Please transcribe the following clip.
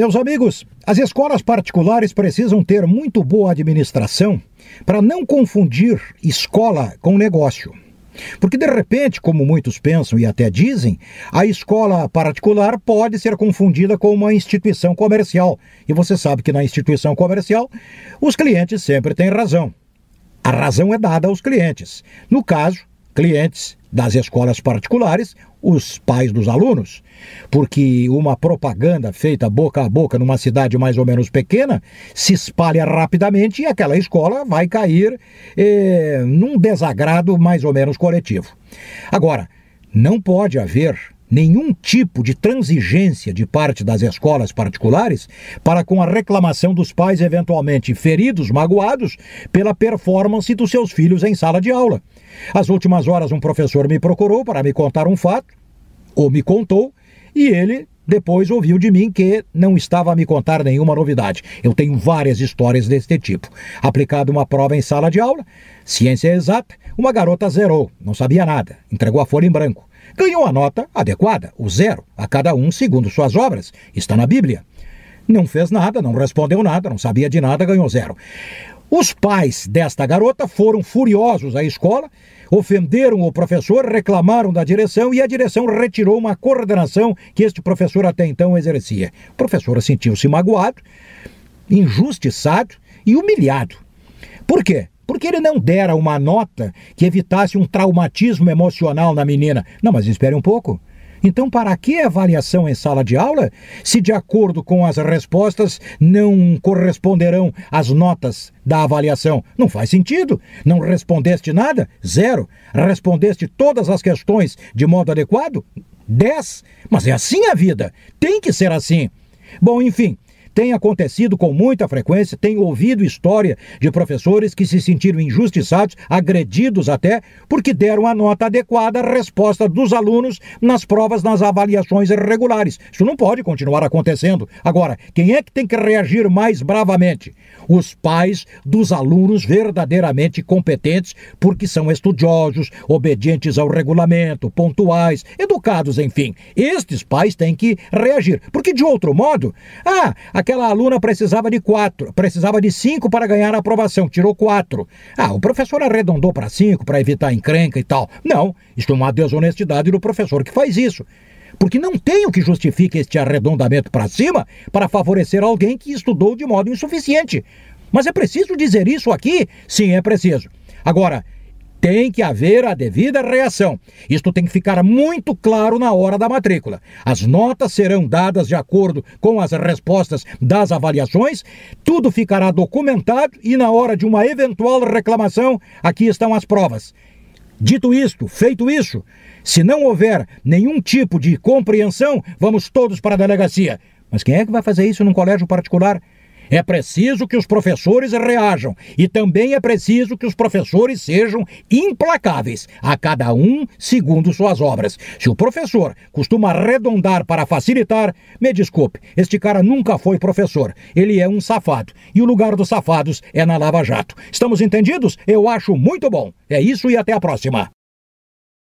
Meus amigos, as escolas particulares precisam ter muito boa administração para não confundir escola com negócio. Porque, de repente, como muitos pensam e até dizem, a escola particular pode ser confundida com uma instituição comercial. E você sabe que na instituição comercial, os clientes sempre têm razão. A razão é dada aos clientes. No caso, clientes das escolas particulares, os pais dos alunos, porque uma propaganda feita boca a boca numa cidade mais ou menos pequena se espalha rapidamente e aquela escola vai cair eh, num desagrado mais ou menos coletivo. Agora, não pode haver nenhum tipo de transigência de parte das escolas particulares para com a reclamação dos pais eventualmente feridos, magoados pela performance dos seus filhos em sala de aula. Às últimas horas, um professor me procurou para me contar um fato, ou me contou, e ele depois ouviu de mim que não estava a me contar nenhuma novidade. Eu tenho várias histórias deste tipo. Aplicado uma prova em sala de aula, ciência exata, uma garota zerou, não sabia nada, entregou a folha em branco ganhou a nota adequada, o zero, a cada um segundo suas obras. Está na Bíblia. Não fez nada, não respondeu nada, não sabia de nada, ganhou zero. Os pais desta garota foram furiosos à escola, ofenderam o professor, reclamaram da direção e a direção retirou uma coordenação que este professor até então exercia. O professor sentiu-se magoado, injustiçado e humilhado. Por quê? Porque ele não dera uma nota que evitasse um traumatismo emocional na menina. Não, mas espere um pouco. Então, para que avaliação em sala de aula se, de acordo com as respostas, não corresponderão às notas da avaliação? Não faz sentido. Não respondeste nada? Zero. Respondeste todas as questões de modo adequado? Dez. Mas é assim a vida. Tem que ser assim. Bom, enfim, tem acontecido com muita frequência, tenho ouvido história de professores que se sentiram injustiçados, agredidos até, porque deram a nota adequada à resposta dos alunos nas provas, nas avaliações regulares. Isso não pode continuar acontecendo. Agora, quem é que tem que reagir mais bravamente? Os pais dos alunos verdadeiramente competentes, porque são estudiosos, obedientes ao regulamento, pontuais, educados, enfim. Estes pais têm que reagir, porque de outro modo, ah, Aquela aluna precisava de quatro, precisava de cinco para ganhar a aprovação, tirou quatro. Ah, o professor arredondou para cinco para evitar encrenca e tal. Não, isto é uma desonestidade do professor que faz isso. Porque não tem o que justifique este arredondamento para cima para favorecer alguém que estudou de modo insuficiente. Mas é preciso dizer isso aqui? Sim, é preciso. Agora, tem que haver a devida reação. Isto tem que ficar muito claro na hora da matrícula. As notas serão dadas de acordo com as respostas das avaliações, tudo ficará documentado e na hora de uma eventual reclamação, aqui estão as provas. Dito isto, feito isso, se não houver nenhum tipo de compreensão, vamos todos para a delegacia. Mas quem é que vai fazer isso num colégio particular? É preciso que os professores reajam e também é preciso que os professores sejam implacáveis, a cada um segundo suas obras. Se o professor costuma arredondar para facilitar, me desculpe, este cara nunca foi professor. Ele é um safado. E o lugar dos safados é na Lava Jato. Estamos entendidos? Eu acho muito bom. É isso e até a próxima.